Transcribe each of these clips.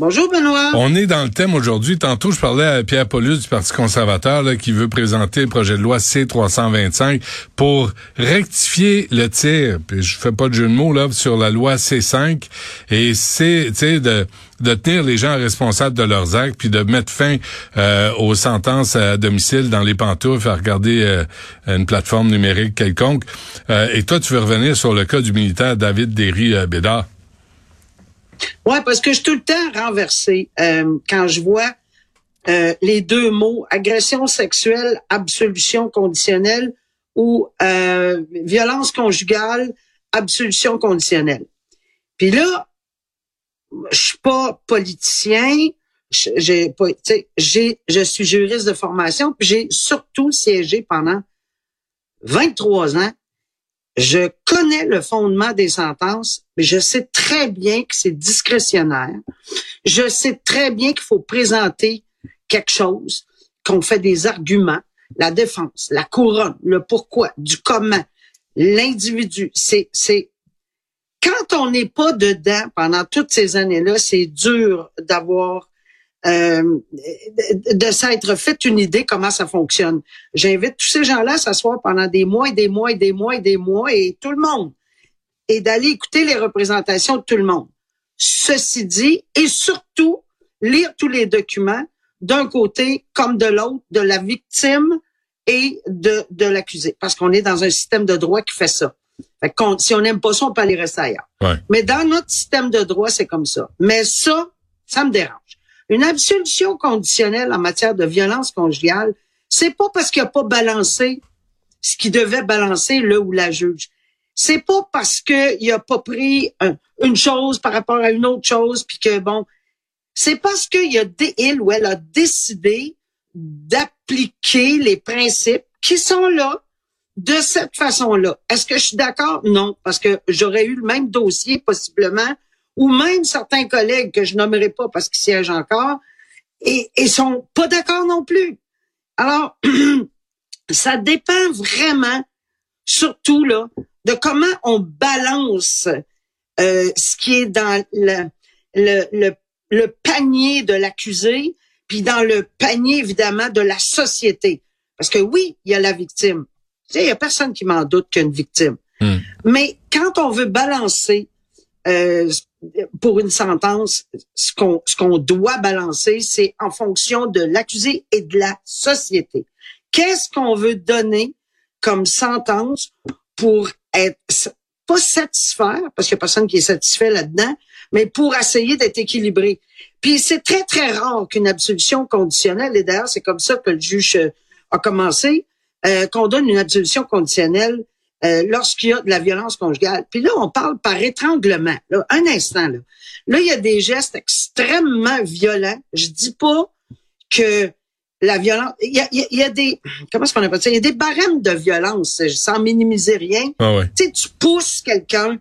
Bonjour Benoît. On est dans le thème aujourd'hui. Tantôt, je parlais à Pierre Paulus du Parti conservateur qui veut présenter le projet de loi C-325 pour rectifier le tir. Puis je fais pas de jeu de mots là sur la loi C-5. Et c'est, de tenir les gens responsables de leurs actes puis de mettre fin euh, aux sentences à domicile dans les pantoufles à regarder euh, une plateforme numérique quelconque. Euh, et toi, tu veux revenir sur le cas du militaire David Derry-Bédard. Ouais, parce que je suis tout le temps renversé euh, quand je vois euh, les deux mots agression sexuelle, absolution conditionnelle ou euh, violence conjugale, absolution conditionnelle. Puis là, je suis pas politicien, j'ai pas, j'ai, je suis juriste de formation, puis j'ai surtout siégé pendant 23 ans je connais le fondement des sentences, mais je sais très bien que c'est discrétionnaire. Je sais très bien qu'il faut présenter quelque chose, qu'on fait des arguments, la défense, la couronne, le pourquoi, du comment, l'individu. C'est, c'est, quand on n'est pas dedans pendant toutes ces années-là, c'est dur d'avoir euh, de, s'être fait une idée comment ça fonctionne. J'invite tous ces gens-là à s'asseoir pendant des mois et des mois et des mois et des mois et tout le monde et d'aller écouter les représentations de tout le monde. Ceci dit, et surtout lire tous les documents d'un côté comme de l'autre, de la victime et de, de l'accusé, parce qu'on est dans un système de droit qui fait ça. Fait si on n'aime pas ça, on peut aller rester ailleurs. Ouais. Mais dans notre système de droit, c'est comme ça. Mais ça, ça me dérange. Une absolution conditionnelle en matière de violence conjugale, c'est pas parce qu'il a pas balancé ce qui devait balancer le ou la juge. C'est pas parce qu'il a pas pris un- une chose par rapport à une autre chose, puis que bon, c'est parce qu'il a il ou elle a décidé d'appliquer les principes qui sont là de cette façon-là. Est-ce que je suis d'accord? Non, parce que j'aurais eu le même dossier possiblement, ou même certains collègues que je nommerai pas parce qu'ils siègent encore, et, et sont pas d'accord non plus. Alors, ça dépend vraiment, surtout là, de comment on balance euh, ce qui est dans le, le, le, le panier de l'accusé, puis dans le panier évidemment de la société. Parce que oui, il y a la victime. Tu sais, il y a personne qui m'en doute qu'il y a une victime. Hmm. Mais quand on veut balancer euh, pour une sentence, ce qu'on ce qu'on doit balancer, c'est en fonction de l'accusé et de la société. Qu'est-ce qu'on veut donner comme sentence pour être pas satisfaire, parce qu'il n'y a personne qui est satisfait là-dedans, mais pour essayer d'être équilibré? Puis c'est très, très rare qu'une absolution conditionnelle, et d'ailleurs, c'est comme ça que le juge euh, a commencé, euh, qu'on donne une absolution conditionnelle euh, lorsqu'il y a de la violence conjugale. Puis là, on parle par étranglement. Là, un instant, là. Là, il y a des gestes extrêmement violents. Je dis pas que la violence... Il y a, il y a- il y a des... Comment est-ce qu'on appelle ça? Il y a des barèmes de violence, sans minimiser rien. Ah ouais. Tu sais, tu pousses quelqu'un,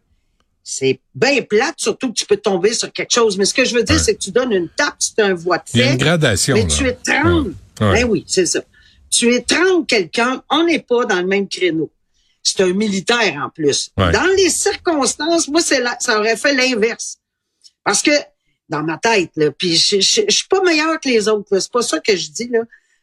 c'est bien plate, surtout que tu peux tomber sur quelque chose. Mais ce que je veux dire, Ouais. c'est que tu donnes une tape, c'est un voie de Il y a fait. une gradation. Mais là. tu étrangles. Ouais. Ben oui, c'est ça. Tu étrangles quelqu'un, on n'est pas dans le même créneau. C'est un militaire en plus. Ouais. Dans les circonstances, moi, c'est ça aurait fait l'inverse. Parce que, dans ma tête, là, puis je, je, je suis pas meilleur que les autres, là, c'est pas ça que je dis, là.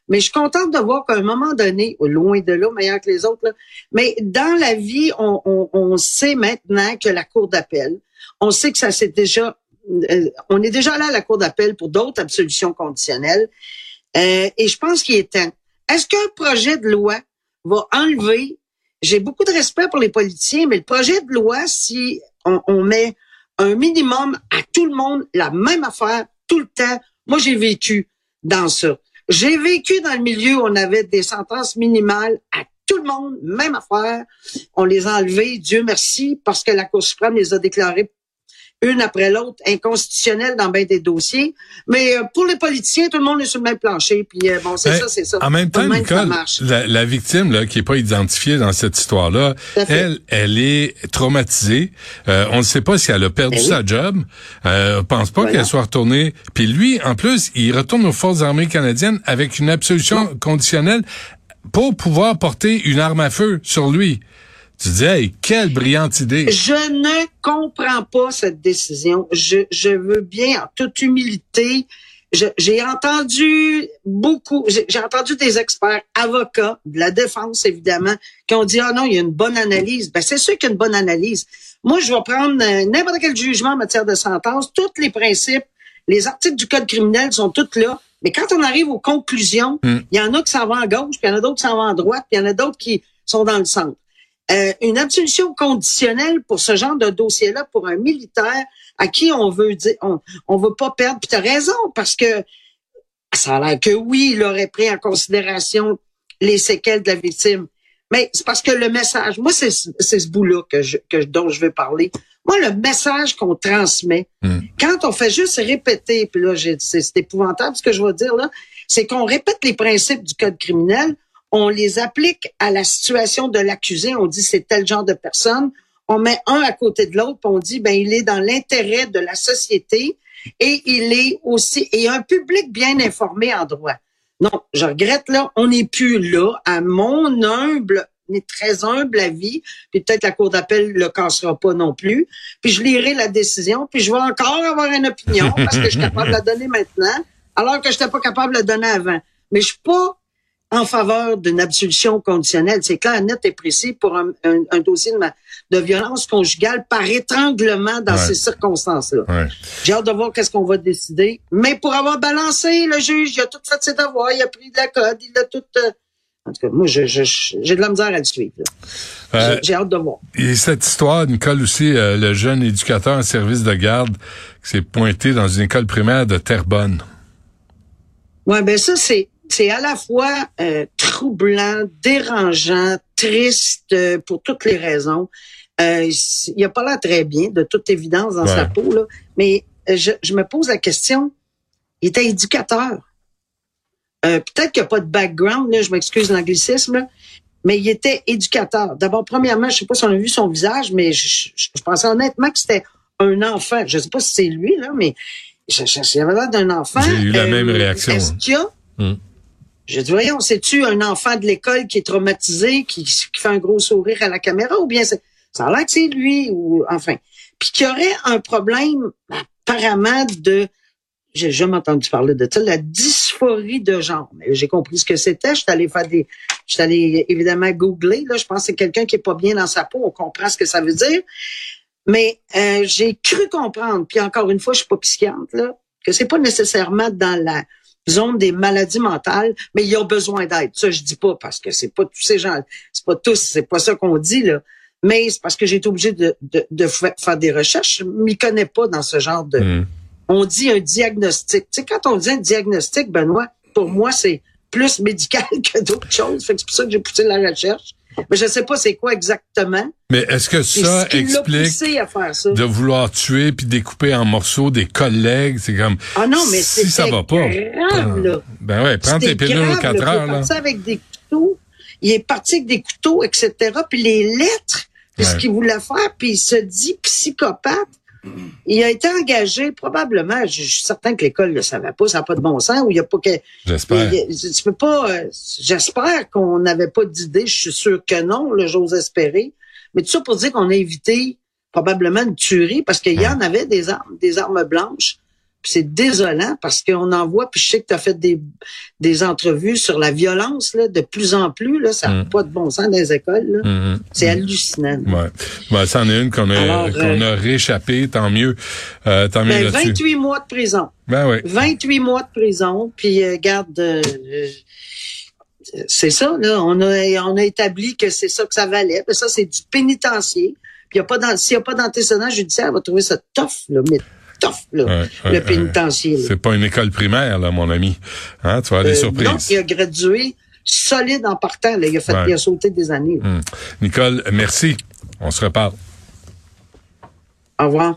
Mais je suis contente de voir qu'à un moment donné, loin de là, meilleur que les autres, là, mais dans la vie, on, on, on sait maintenant que la cour d'appel, on sait que ça s'est déjà, euh, on est déjà là à la cour d'appel pour d'autres absolutions conditionnelles. Euh, et je pense qu'il est temps. Est-ce qu'un projet de loi va enlever, j'ai beaucoup de respect pour les politiciens, mais le projet de loi, si on, on met un minimum à tout le monde, la même affaire, tout le temps, moi j'ai vécu dans ça. J'ai vécu dans le milieu où on avait des sentences minimales à tout le monde, même affaire. On les a enlevées, Dieu merci, parce que la Cour suprême les a déclarées une après l'autre, inconstitutionnelles dans bien des dossiers. Mais euh, pour les politiciens, tout le monde est sur le même plancher. Puis euh, bon, c'est Ben, ça, c'est ça. En même temps, Nicole, marche. la, la victime là, qui est pas identifiée dans cette histoire-là, elle, elle est traumatisée. Euh, on ne sait pas si elle a perdu Ben oui. sa job. Euh, on pense pas Voilà. qu'elle soit retournée. Puis lui, en plus, il retourne aux forces armées canadiennes avec une absolution conditionnelle pour pouvoir porter une arme à feu sur lui. Tu dis, hey, quelle brillante idée. Je ne comprends pas cette décision. Je, je veux bien, en toute humilité, j'ai entendu beaucoup, j'ai entendu des experts, avocats, de la défense évidemment, qui ont dit, ah non, il y a une bonne analyse. Ben, c'est sûr qu'il y a une bonne analyse. Moi, je vais prendre euh, n'importe quel jugement en matière de sentence, tous les principes, les articles du code criminel sont tous là. Mais quand on arrive aux conclusions, il Mm. y en a qui s'en vont à gauche, puis il y en a d'autres qui s'en vont à droite, puis il y en a d'autres qui sont dans le centre. Euh, une absolution conditionnelle pour ce genre de dossier-là, pour un militaire à qui on veut dire, on, on veut pas perdre. Puis t'as raison, parce que ça a l'air que oui, il aurait pris en considération les séquelles de la victime. Mais c'est parce que le message, moi, c'est c'est ce bout-là que je, que, dont je veux parler. Moi, le message qu'on transmet, Mm. quand on fait juste répéter, puis là, j'ai- c'est c'est épouvantable ce que je vais dire là, c'est qu'on répète les principes du code criminel, on les applique à la situation de l'accusé, on dit c'est tel genre de personne, on met un à côté de l'autre, on dit ben il est dans l'intérêt de la société et il est aussi et un public bien informé en droit. Non, je regrette là, on n'est plus là à mon humble mais très humble avis, puis peut-être la cour d'appel le cassera pas non plus. Puis je lirai la décision, puis je vais encore avoir une opinion parce que je suis capable de la donner maintenant, alors que je n'étais pas capable de la donner avant. Mais je suis pas en faveur d'une absolution conditionnelle. C'est clair, net et précis pour un, un- un dossier de, ma- de violence conjugale par étranglement dans Ouais. ces circonstances-là. Ouais. J'ai hâte de voir qu'est-ce qu'on va décider. Mais pour avoir balancé, le juge, il a tout fait ses devoirs, il a pris de la code, il a tout... euh, En tout cas, moi, je- je- je- j'ai de la misère à le suivre. Euh, J'ai- hâte de voir. Et cette histoire, Nicole aussi, euh, le jeune éducateur en service de garde qui s'est pointé dans une école primaire de Terrebonne. Ouais, ben ça c'est c'est à la fois euh, troublant, dérangeant, triste euh, pour toutes les raisons. Euh, il a pas l'air très bien, de toute évidence, dans Ouais. sa peau là. Mais euh, je, je me pose la question. Il était éducateur. Peut-être qu'il n'y a pas de background, là, je m'excuse l'anglicisme, mais il était éducateur. D'abord, premièrement, je sais pas si on a vu son visage, mais je, je- je pensais honnêtement que c'était un enfant. Je sais pas si c'est lui, là, mais avait l'air d'un enfant. J'ai eu la même réaction. Est-ce qu'il y a Hmm. Je dis, voyons, c'est-tu un enfant de l'école qui est traumatisé, qui, qui fait un gros sourire à la caméra, ou bien c'est, ça a l'air que c'est lui, ou enfin. Puis qu'il y aurait un problème, apparemment, de, j'ai jamais entendu parler de ça, la dysphorie de genre. Mais j'ai compris ce que c'était. Je suis allé faire des, je suis allé évidemment googler. Là, je pense que c'est quelqu'un qui est pas bien dans sa peau. On comprend ce que ça veut dire. Mais euh, j'ai cru comprendre. Puis encore une fois, je suis pas psychiatre là, que c'est pas nécessairement dans la zone des maladies mentales, mais ils ont besoin d'aide. Ça, je dis pas parce que c'est pas tous ces gens, c'est pas tous, c'est pas ça qu'on dit là. Mais c'est parce que j'ai été obligé de, de, de fa- faire des recherches. Je m'y connais pas dans ce genre de. Hmm. On dit un diagnostic. Tu sais, quand on dit un diagnostic, Benoît, pour moi, c'est plus médical que d'autres choses. Fait que c'est pour ça que j'ai poussé la recherche. Mais je sais pas c'est quoi exactement. Mais est-ce que ça ce explique poussé à faire ça? de vouloir tuer puis découper en morceaux des collègues? C'est comme, Ah non, mais si ça va pas. grave, là. Ben ouais, prends tes pilules aux grave, 4 là. Il est heures, là. avec des couteaux. Il est parti avec des couteaux, etc. Puis les lettres, puis ce qu'il voulait faire, puis il se dit psychopathe. Il a été engagé, probablement, je, je suis certain que l'école ne le savait pas, ça n'a pas de bon sens, ou il n'y a pas que... J'espère. tu peux pas... euh, J'espère qu'on n'avait pas d'idée, je suis sûr que non, j'ose espérer. Mais tout ça pour dire qu'on a évité probablement une tuerie, parce qu'il y en avait des armes, des armes blanches. C'est désolant parce qu'on en voit, puis je sais que tu as fait des, des entrevues sur la violence là, de plus en plus. Là, ça n'a Mm. pas de bon sens dans les écoles. Mhm. C'est hallucinant. Ouais. Ben, c'en est une qu'on a, qu'on a réchappé, tant mieux. Euh, tant mieux Ben, là-dessus. 28 mois de prison. Ben oui. 28 mois de prison. Puis euh, garde, euh, euh, c'est ça. Là, on a on a établi que c'est ça que ça valait. Puis ça, c'est du pénitencier. Puis s'il n'y a pas d'antécédent judiciaire, on va trouver ça tough, là, mais tough, là, Ouais, le pénitencier. C'est pas une école primaire, là, mon ami. Hein, tu vas avoir des Euh, surprises. il a gradué solide en partant. Là. Il, a fait, il a sauté des années. Hum. Nicole, merci. On se reparle. Au revoir.